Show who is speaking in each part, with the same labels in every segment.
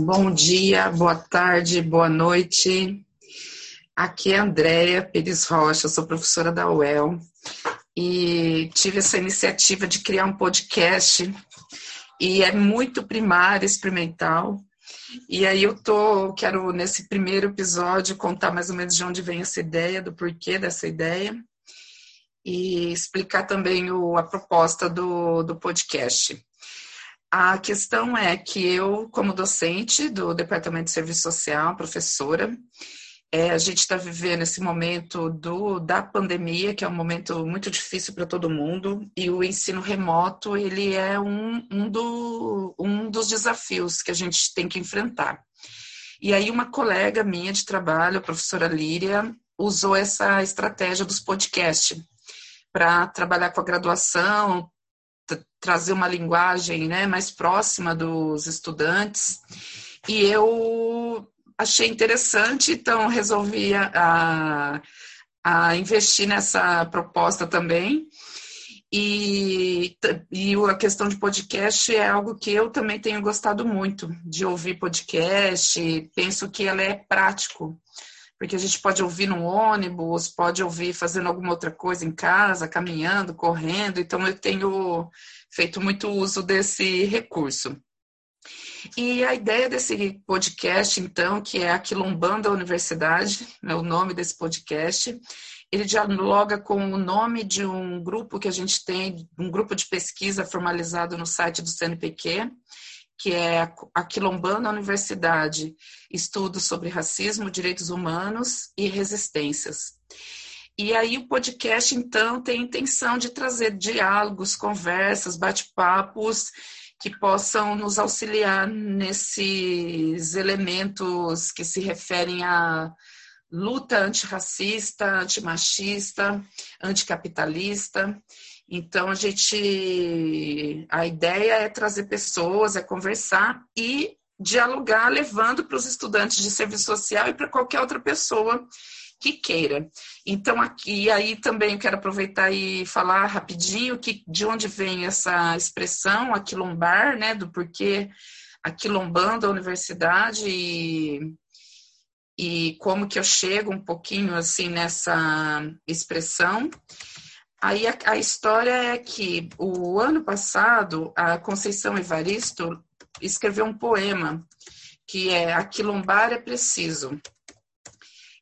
Speaker 1: Bom dia, boa tarde, boa noite. Aqui é Andréia Pires Rocha, sou professora da UEL e tive essa iniciativa de criar um podcast e é muito primário, experimental. E aí eu tô, quero nesse primeiro episódio contar mais ou menos de onde vem essa ideia, do porquê dessa ideia e explicar também o, a proposta do, do podcast. A questão é que eu, como docente do Departamento de Serviço Social, professora, é, a gente está vivendo esse momento do, da pandemia, que é um momento muito difícil para todo mundo, e o ensino remoto ele é um, um, do, um dos desafios que a gente tem que enfrentar. E aí uma colega minha de trabalho, a professora Líria, usou essa estratégia dos podcasts para trabalhar com a graduação, trazer uma linguagem né, mais próxima dos estudantes. E eu achei interessante, então resolvi a, a investir nessa proposta também. E, e a questão de podcast é algo que eu também tenho gostado muito de ouvir podcast. Penso que ela é prático, porque a gente pode ouvir no ônibus, pode ouvir fazendo alguma outra coisa em casa, caminhando, correndo. Então eu tenho feito muito uso desse recurso. E a ideia desse podcast, então, que é a Quilombanda Universidade, é o nome desse podcast, ele dialoga com o nome de um grupo que a gente tem, um grupo de pesquisa formalizado no site do CNPq, que é a Quilombanda Universidade, Estudos sobre Racismo, Direitos Humanos e Resistências. E aí o podcast, então, tem a intenção de trazer diálogos, conversas, bate-papos que possam nos auxiliar nesses elementos que se referem à luta antirracista, antimachista, anticapitalista. Então, a gente. A ideia é trazer pessoas, é conversar e dialogar, levando para os estudantes de serviço social e para qualquer outra pessoa que queira. Então, aqui aí também quero aproveitar e falar rapidinho que, de onde vem essa expressão, aquilombar, né, do porquê aquilombando a universidade e, e como que eu chego um pouquinho assim nessa expressão. Aí a, a história é que o ano passado a Conceição Evaristo escreveu um poema que é Aquilombar é preciso.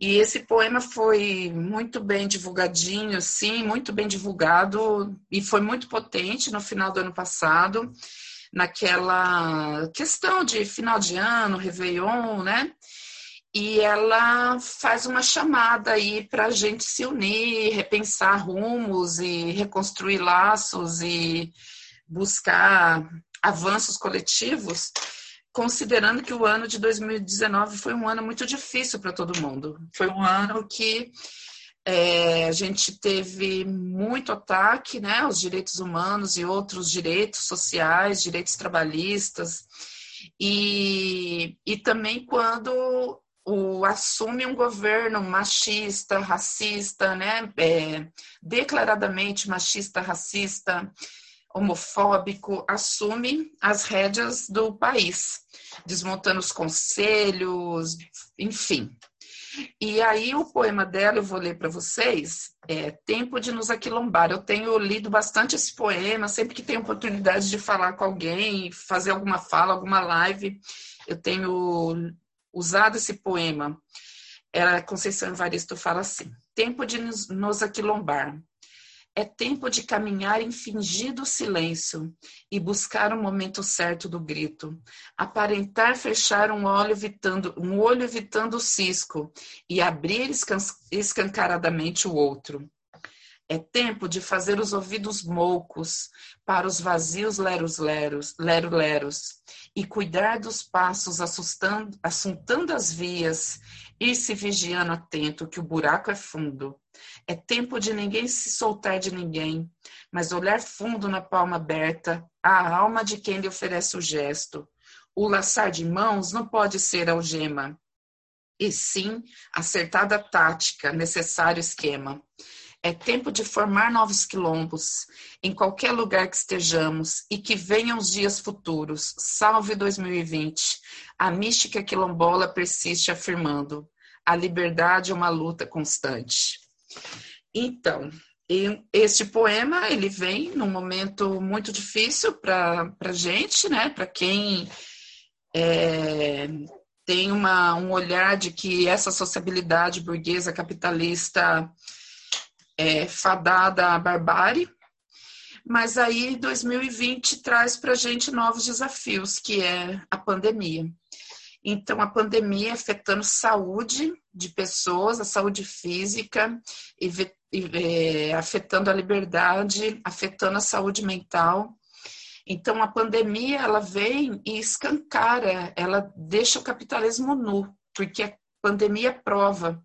Speaker 1: E esse poema foi muito bem divulgadinho, sim, muito bem divulgado e foi muito potente no final do ano passado, naquela questão de final de ano, Réveillon, né? E ela faz uma chamada aí para a gente se unir, repensar rumos e reconstruir laços e buscar avanços coletivos considerando que o ano de 2019 foi um ano muito difícil para todo mundo. Foi um ano que é, a gente teve muito ataque né, aos direitos humanos e outros direitos sociais, direitos trabalhistas, e, e também quando o, assume um governo machista, racista, né, é, declaradamente machista, racista, homofóbico assume as rédeas do país, desmontando os conselhos, enfim. E aí o poema dela eu vou ler para vocês, é Tempo de nos aquilombar. Eu tenho lido bastante esse poema, sempre que tenho oportunidade de falar com alguém, fazer alguma fala, alguma live, eu tenho usado esse poema. Ela, Conceição Evaristo fala assim: Tempo de nos, aquilombar. É tempo de caminhar em fingido silêncio e buscar o momento certo do grito. Aparentar fechar um olho evitando, um olho evitando o cisco e abrir escancaradamente o outro. É tempo de fazer os ouvidos moucos para os vazios leros-leros, lero-leros, e cuidar dos passos assustando, assuntando as vias, ir se vigiando atento que o buraco é fundo. É tempo de ninguém se soltar de ninguém, mas olhar fundo na palma aberta, a alma de quem lhe oferece o gesto. O laçar de mãos não pode ser algema, e sim acertada tática, necessário esquema. É tempo de formar novos quilombos, em qualquer lugar que estejamos, e que venham os dias futuros. Salve 2020! A mística quilombola persiste afirmando: a liberdade é uma luta constante. Então, este poema ele vem num momento muito difícil para a gente, né? Para quem é, tem uma, um olhar de que essa sociabilidade burguesa capitalista é, fadada à barbárie, mas aí 2020 traz para a gente novos desafios, que é a pandemia. Então, a pandemia afetando saúde de pessoas, a saúde física, e, é, afetando a liberdade, afetando a saúde mental. Então, a pandemia, ela vem e escancara, ela deixa o capitalismo nu, porque a pandemia prova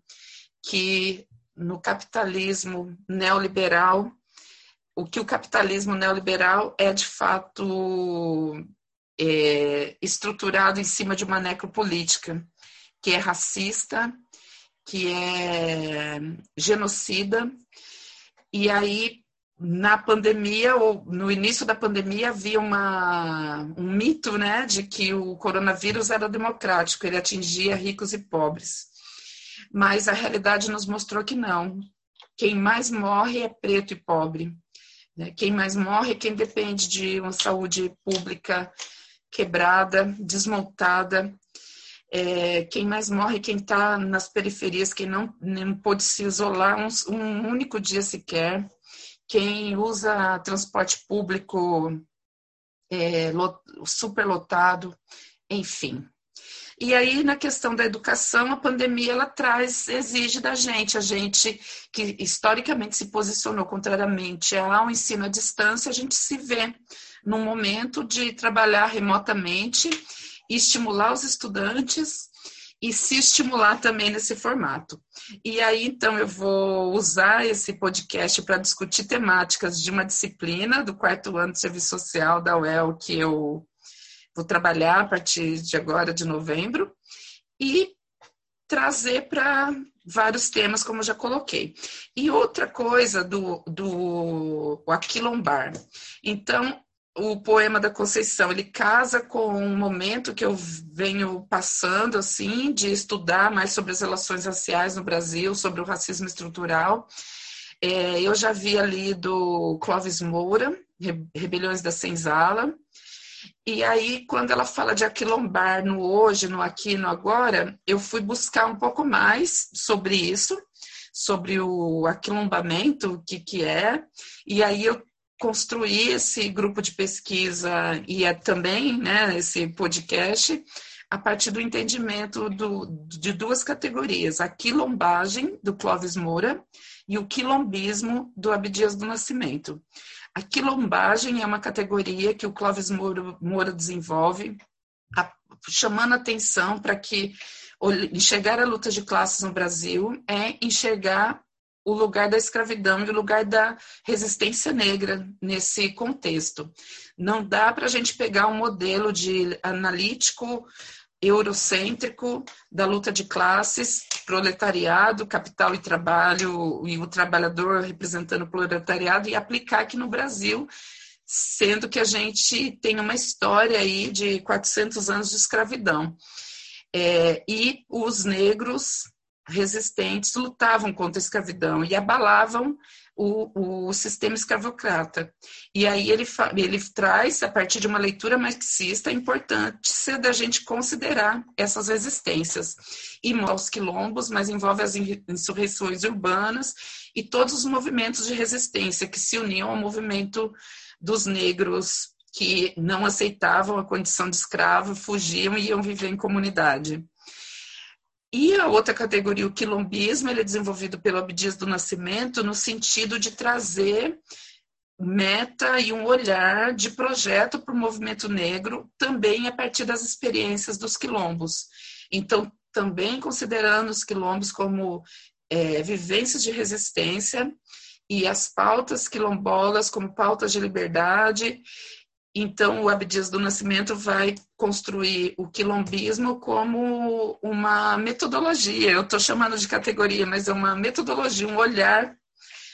Speaker 1: que no capitalismo neoliberal, o que o capitalismo neoliberal é de fato é, estruturado em cima de uma necropolítica que é racista, que é genocida, e aí na pandemia ou no início da pandemia havia uma, um mito, né, de que o coronavírus era democrático, ele atingia ricos e pobres mas a realidade nos mostrou que não. Quem mais morre é preto e pobre. Né? Quem mais morre é quem depende de uma saúde pública quebrada, desmontada. É, quem mais morre é quem está nas periferias, quem não, não pôde se isolar um, um único dia sequer. Quem usa transporte público é, superlotado, enfim. E aí, na questão da educação, a pandemia ela traz, exige da gente, a gente que historicamente se posicionou contrariamente ao ensino à distância, a gente se vê num momento de trabalhar remotamente estimular os estudantes e se estimular também nesse formato. E aí, então, eu vou usar esse podcast para discutir temáticas de uma disciplina do quarto ano de serviço social da UEL que eu Vou trabalhar a partir de agora, de novembro, e trazer para vários temas, como já coloquei. E outra coisa do, do aquilombar. Então, o poema da Conceição, ele casa com um momento que eu venho passando, assim, de estudar mais sobre as relações raciais no Brasil, sobre o racismo estrutural. É, eu já havia lido Clóvis Moura, Rebeliões da Senzala, e aí, quando ela fala de aquilombar no hoje, no aqui, no agora, eu fui buscar um pouco mais sobre isso, sobre o aquilombamento, o que, que é, e aí eu construí esse grupo de pesquisa e é também né, esse podcast a partir do entendimento do, de duas categorias, a quilombagem, do Clóvis Moura, e o quilombismo, do Abdias do Nascimento. A quilombagem é uma categoria que o Clóvis Moura, desenvolve, a, chamando atenção para que enxergar a luta de classes no Brasil é enxergar o lugar da escravidão e o lugar da resistência negra nesse contexto. Não dá para a gente pegar um modelo de analítico eurocêntrico da luta de classes, proletariado, capital e trabalho, e o trabalhador representando o proletariado, e aplicar aqui no Brasil, sendo que a gente tem uma história aí de 400 anos de escravidão. É, e os negros resistentes lutavam contra a escravidão e abalavam o, o sistema escravocrata. E aí ele, ele traz, a partir de uma leitura marxista, a importância da gente considerar essas resistências. E aos quilombos, mas envolve as insurreições urbanas e todos os movimentos de resistência que se uniam ao movimento dos negros que não aceitavam a condição de escravo, fugiam e iam viver em comunidade. E a outra categoria, o quilombismo, ele é desenvolvido pelo Abdias do Nascimento no sentido de trazer meta e um olhar de projeto para o movimento negro, também a partir das experiências dos quilombos. Então, também considerando os quilombos como é, vivências de resistência e as pautas quilombolas como pautas de liberdade então, o Abdias do Nascimento vai construir o quilombismo como uma metodologia. Eu estou chamando de categoria, mas é uma metodologia, um olhar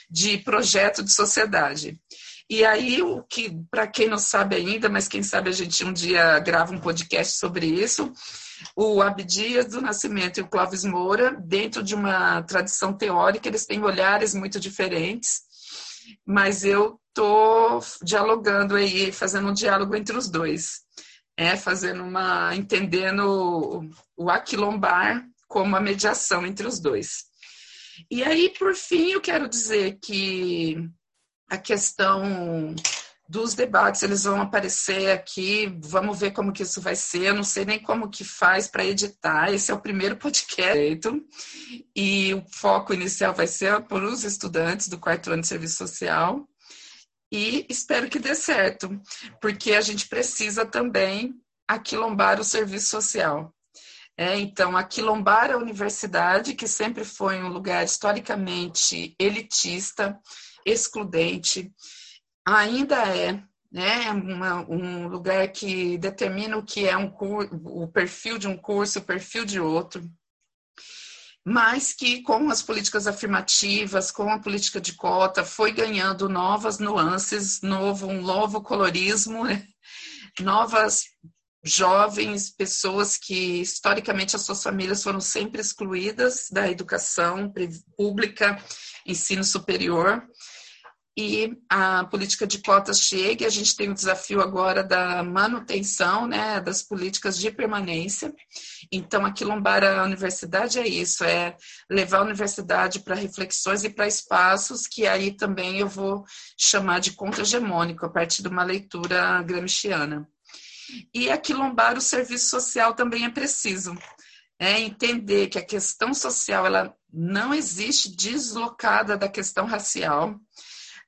Speaker 1: de projeto de sociedade. E aí, o que, para quem não sabe ainda, mas quem sabe a gente um dia grava um podcast sobre isso, o Abdias do Nascimento e o Clóvis Moura, dentro de uma tradição teórica, eles têm olhares muito diferentes, mas eu estou dialogando aí, fazendo um diálogo entre os dois, é, fazendo uma, entendendo o aquilombar como a mediação entre os dois. E aí, por fim, eu quero dizer que a questão dos debates, eles vão aparecer aqui, vamos ver como que isso vai ser, eu não sei nem como que faz para editar, esse é o primeiro podcast, e o foco inicial vai ser por os estudantes do quarto ano de serviço social, e espero que dê certo, porque a gente precisa também aquilombar o serviço social. É, então, aquilombar a universidade, que sempre foi um lugar historicamente elitista, excludente, ainda é né, uma, um lugar que determina o que é um o perfil de um curso, o perfil de outro, mas que com as políticas afirmativas, com a política de cota, foi ganhando novas nuances, novo, um novo colorismo, né? novas jovens, pessoas que historicamente as suas famílias foram sempre excluídas da educação pública, ensino superior, e a política de cotas chegue. A gente tem o desafio agora da manutenção né, das políticas de permanência. Então, a universidade é isso, é levar a universidade para reflexões e para espaços que aí também eu vou chamar de contra-hegemônico, a partir de uma leitura gramsciana. E aquilombar o serviço social também é preciso. É entender que a questão social ela não existe deslocada da questão racial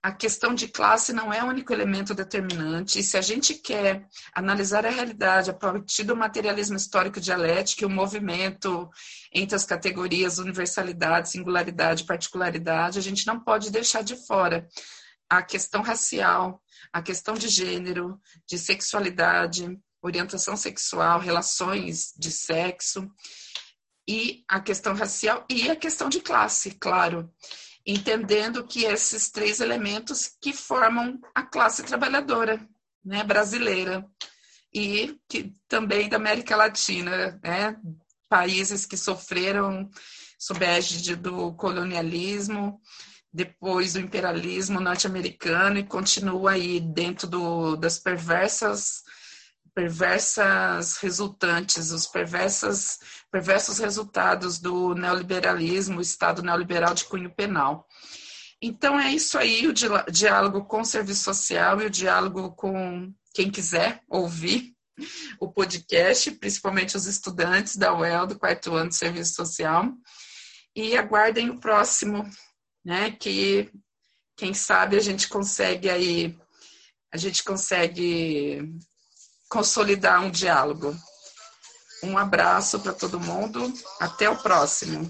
Speaker 1: a questão de classe não é o único elemento determinante. E se a gente quer analisar a realidade a partir do materialismo histórico dialético, o movimento entre as categorias universalidade, singularidade, particularidade, a gente não pode deixar de fora a questão racial, a questão de gênero, de sexualidade, orientação sexual, relações de sexo, e a questão racial e a questão de classe, claro entendendo que esses três elementos que formam a classe trabalhadora né, brasileira e que também da América Latina, né, países que sofreram sob a égide do colonialismo, depois do imperialismo norte-americano e continua aí dentro do, das perversas perversas resultantes, os perversas, perversos resultados do neoliberalismo, o Estado neoliberal de cunho penal. Então, é isso aí, o diálogo com o serviço social e o diálogo com quem quiser ouvir o podcast, principalmente os estudantes da UEL, do quarto ano de serviço social. E aguardem o próximo, né? Que quem sabe a gente consegue aí, a gente consegue consolidar um diálogo. Um abraço para todo mundo. Até o próximo.